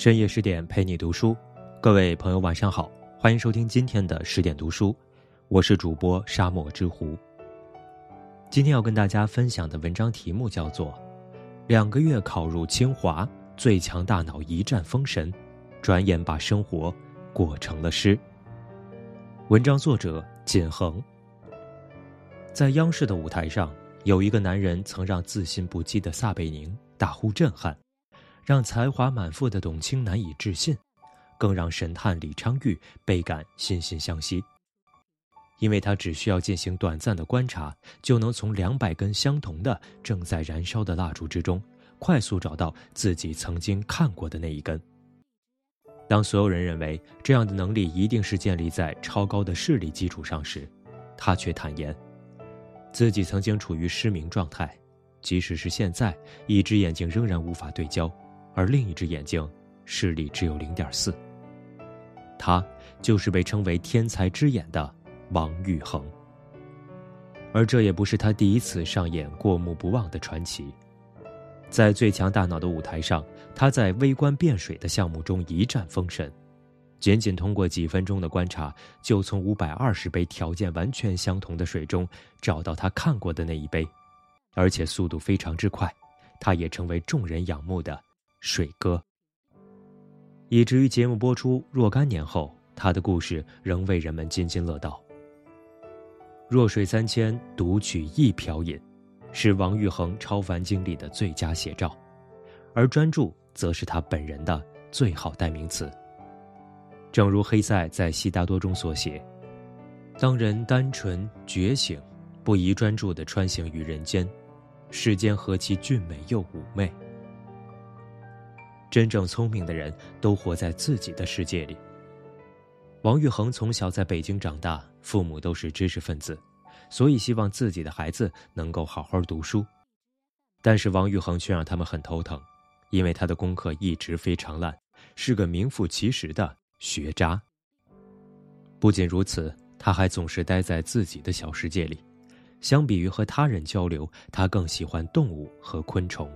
深夜十点陪你读书，各位朋友晚上好，欢迎收听今天的十点读书，我是主播沙漠之狐。今天要跟大家分享的文章题目叫做《两个月考入清华，最强大脑一战封神，转眼把生活过成了诗》。文章作者锦恒。在央视的舞台上，有一个男人曾让自信不羁的撒贝宁大呼震撼。让才华满腹的董卿难以置信，更让神探李昌钰倍感惺惺相惜。因为他只需要进行短暂的观察，就能从两百根相同的正在燃烧的蜡烛之中，快速找到自己曾经看过的那一根。当所有人认为这样的能力一定是建立在超高的视力基础上时，他却坦言，自己曾经处于失明状态，即使是现在，一只眼睛仍然无法对焦。而另一只眼睛视力只有零点四。他就是被称为“天才之眼”的王玉衡。而这也不是他第一次上演过目不忘的传奇。在最强大脑的舞台上，他在微观变水的项目中一战封神，仅仅通过几分钟的观察，就从五百二十杯条件完全相同的水中找到他看过的那一杯，而且速度非常之快，他也成为众人仰慕的。水哥，以至于节目播出若干年后，他的故事仍为人们津津乐道。弱水三千，独取一瓢饮，是王玉衡超凡经历的最佳写照，而专注则是他本人的最好代名词。正如黑塞在《悉达多》中所写：“当人单纯觉醒，不宜专注的穿行于人间，世间何其俊美又妩媚。”真正聪明的人都活在自己的世界里。王玉恒从小在北京长大，父母都是知识分子，所以希望自己的孩子能够好好读书。但是王玉恒却让他们很头疼，因为他的功课一直非常烂，是个名副其实的学渣。不仅如此，他还总是待在自己的小世界里，相比于和他人交流，他更喜欢动物和昆虫。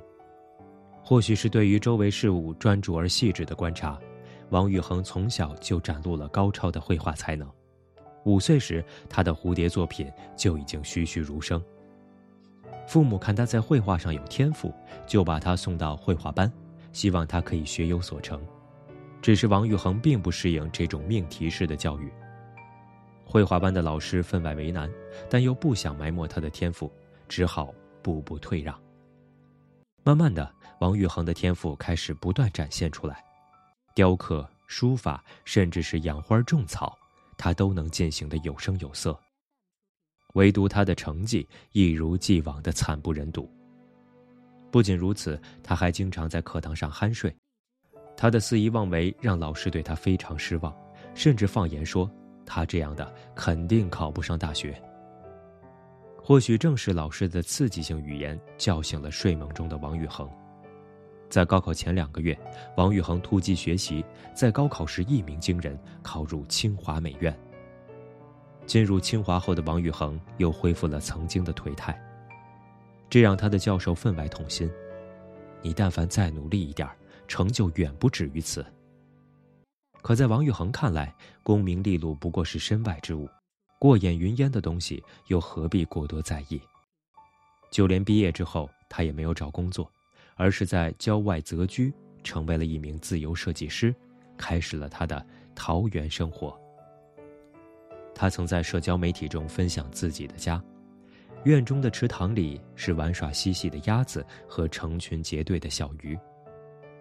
或许是对于周围事物专注而细致的观察，王玉恒从小就展露了高超的绘画才能。五岁时，他的蝴蝶作品就已经栩栩如生。父母看他在绘画上有天赋，就把他送到绘画班，希望他可以学有所成。只是王玉恒并不适应这种命题式的教育。绘画班的老师分外为难，但又不想埋没他的天赋，只好步步退让。慢慢的，王玉恒的天赋开始不断展现出来，雕刻、书法，甚至是养花种草，他都能进行的有声有色。唯独他的成绩一如既往的惨不忍睹。不仅如此，他还经常在课堂上酣睡，他的肆意妄为让老师对他非常失望，甚至放言说他这样的肯定考不上大学。或许正是老师的刺激性语言叫醒了睡梦中的王玉恒。在高考前两个月，王玉恒突击学习，在高考时一鸣惊人，考入清华美院。进入清华后的王玉恒又恢复了曾经的颓态，这让他的教授分外痛心。你但凡再努力一点，成就远不止于此。可在王玉恒看来，功名利禄不过是身外之物。过眼云烟的东西，又何必过多在意？就连毕业之后，他也没有找工作，而是在郊外择居，成为了一名自由设计师，开始了他的桃源生活。他曾在社交媒体中分享自己的家，院中的池塘里是玩耍嬉戏的鸭子和成群结队的小鱼，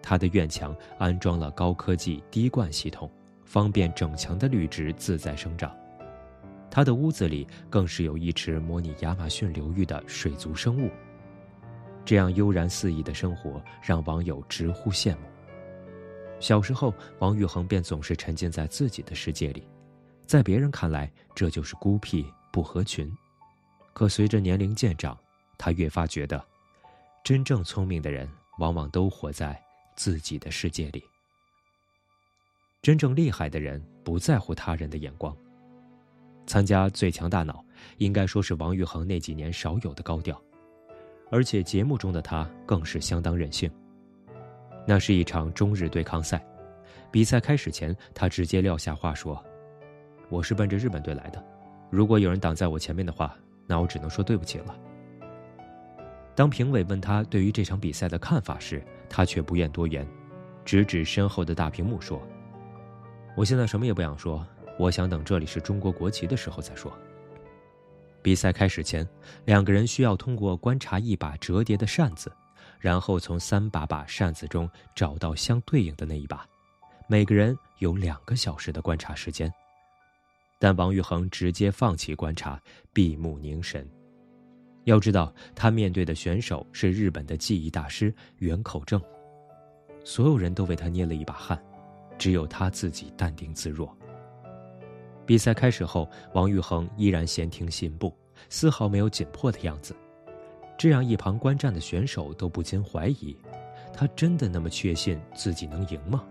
他的院墙安装了高科技滴灌系统，方便整墙的绿植自在生长。他的屋子里更是有一池模拟亚马逊流域的水族生物。这样悠然肆意的生活让网友直呼羡慕。小时候，王玉衡便总是沉浸在自己的世界里，在别人看来这就是孤僻不合群。可随着年龄渐长，他越发觉得，真正聪明的人往往都活在自己的世界里。真正厉害的人不在乎他人的眼光。参加《最强大脑》，应该说是王玉衡那几年少有的高调，而且节目中的他更是相当任性。那是一场中日对抗赛，比赛开始前，他直接撂下话说：“我是奔着日本队来的，如果有人挡在我前面的话，那我只能说对不起了。”当评委问他对于这场比赛的看法时，他却不愿多言，直指身后的大屏幕说：“我现在什么也不想说，我想等这里是中国国旗的时候再说。”比赛开始前，两个人需要通过观察一把折叠的扇子，然后从三把把扇子中找到相对应的那一把，每个人有两个小时的观察时间。但王玉恒直接放弃观察，闭目凝神。要知道，他面对的选手是日本的记忆大师远口正。所有人都为他捏了一把汗，只有他自己淡定自若。比赛开始后，王玉恒依然闲庭信步，丝毫没有紧迫的样子。这让一旁观战的选手都不禁怀疑：他真的那么确信自己能赢吗？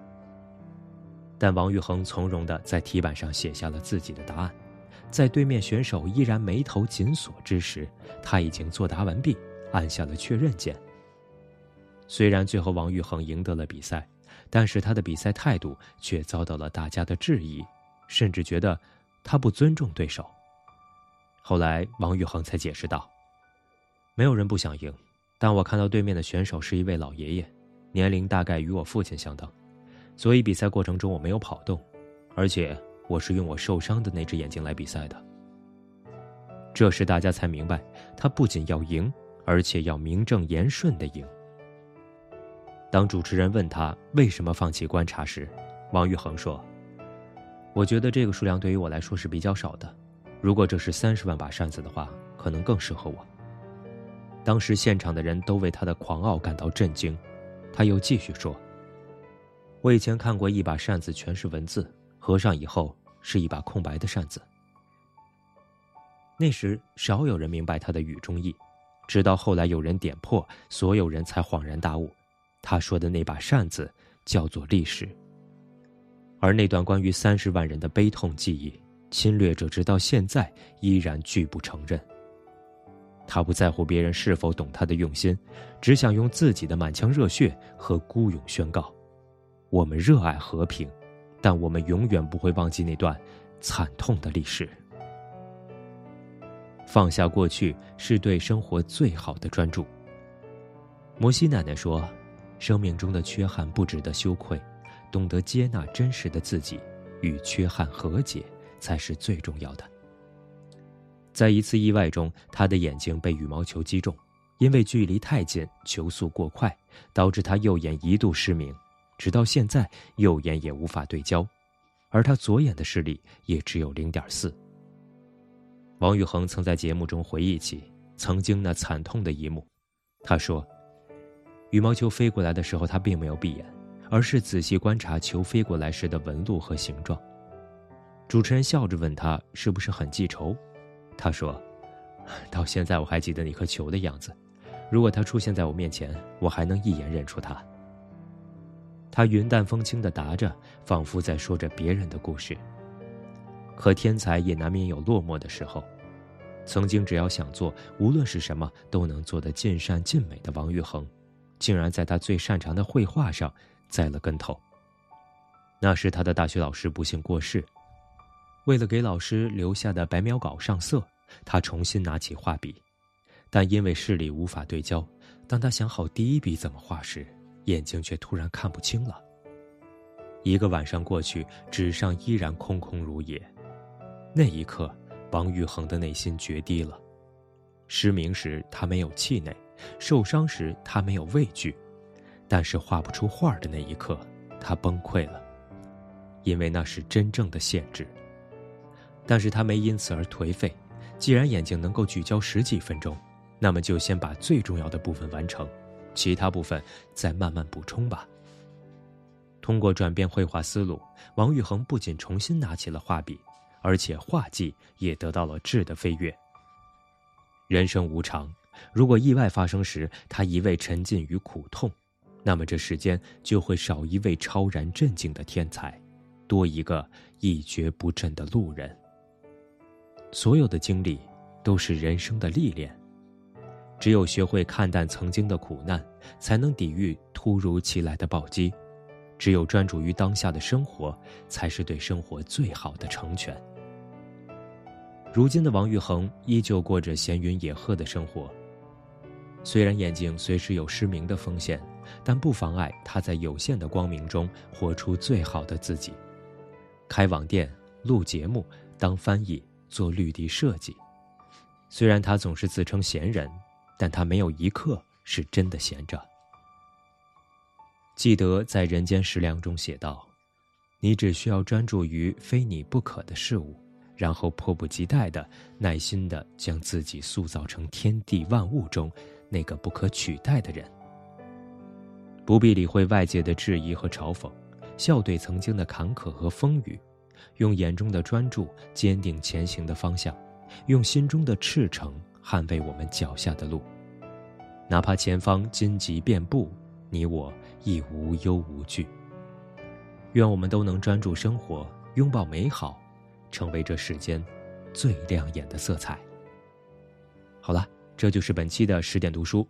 但王玉恒从容地在题板上写下了自己的答案。在对面选手依然眉头紧锁之时，他已经作答完毕，按下了确认键。虽然最后王玉恒赢得了比赛，但是他的比赛态度却遭到了大家的质疑，甚至觉得他不尊重对手。后来王玉恒才解释道：“没有人不想赢，但我看到对面的选手是一位老爷爷，年龄大概与我父亲相当，所以比赛过程中我没有跑动，而且。”我是用我受伤的那只眼睛来比赛的。这时大家才明白，他不仅要赢，而且要名正言顺的赢。当主持人问他为什么放弃观察时，王玉恒说：“我觉得这个数量对于我来说是比较少的。如果这是三十万把扇子的话，可能更适合我。”当时现场的人都为他的狂傲感到震惊。他又继续说：“我以前看过一把扇子，全是文字。”合上以后是一把空白的扇子。那时少有人明白他的语中意，直到后来有人点破，所有人才恍然大悟，他说的那把扇子叫做历史。而那段关于三十万人的悲痛记忆，侵略者直到现在依然拒不承认。他不在乎别人是否懂他的用心，只想用自己的满腔热血和孤勇宣告：我们热爱和平。但我们永远不会忘记那段惨痛的历史。放下过去是对生活最好的专注。摩西奶奶说：“生命中的缺憾不值得羞愧，懂得接纳真实的自己，与缺憾和解才是最重要的。”在一次意外中，他的眼睛被羽毛球击中，因为距离太近，球速过快，导致他右眼一度失明。直到现在，右眼也无法对焦，而他左眼的视力也只有零点四。王宇恒曾在节目中回忆起曾经那惨痛的一幕，他说：“羽毛球飞过来的时候，他并没有闭眼，而是仔细观察球飞过来时的纹路和形状。”主持人笑着问他：“是不是很记仇？”他说：“到现在我还记得那颗球的样子，如果它出现在我面前，我还能一眼认出它。”他云淡风轻地答着，仿佛在说着别人的故事。可天才也难免有落寞的时候。曾经只要想做，无论是什么都能做得尽善尽美的王玉恒，竟然在他最擅长的绘画上栽了跟头。那时他的大学老师不幸过世，为了给老师留下的白描稿上色，他重新拿起画笔，但因为视力无法对焦，当他想好第一笔怎么画时，眼睛却突然看不清了。一个晚上过去，纸上依然空空如也。那一刻，王玉恒的内心决堤了。失明时他没有气馁，受伤时他没有畏惧，但是画不出画的那一刻，他崩溃了，因为那是真正的限制。但是他没因此而颓废。既然眼睛能够聚焦十几分钟，那么就先把最重要的部分完成。其他部分再慢慢补充吧。通过转变绘画思路，王玉恒不仅重新拿起了画笔，而且画技也得到了质的飞跃。人生无常，如果意外发生时他一味沉浸于苦痛，那么这世间就会少一位超然镇静的天才，多一个一蹶不振的路人。所有的经历，都是人生的历练。只有学会看淡曾经的苦难，才能抵御突如其来的暴击；只有专注于当下的生活，才是对生活最好的成全。如今的王玉恒依旧过着闲云野鹤的生活。虽然眼睛随时有失明的风险，但不妨碍他在有限的光明中活出最好的自己。开网店、录节目、当翻译、做绿地设计。虽然他总是自称闲人，但他没有一刻是真的闲着。记得在《人间食粮》中写道：“你只需要专注于非你不可的事物。”然后迫不及待的、耐心的将自己塑造成天地万物中那个不可取代的人。不必理会外界的质疑和嘲讽，笑对曾经的坎坷和风雨，用眼中的专注坚定前行的方向，用心中的赤诚捍卫我们脚下的路。哪怕前方荆棘遍布，你我亦无忧无惧。愿我们都能专注生活，拥抱美好。成为这世间最亮眼的色彩。好了，这就是本期的十点读书。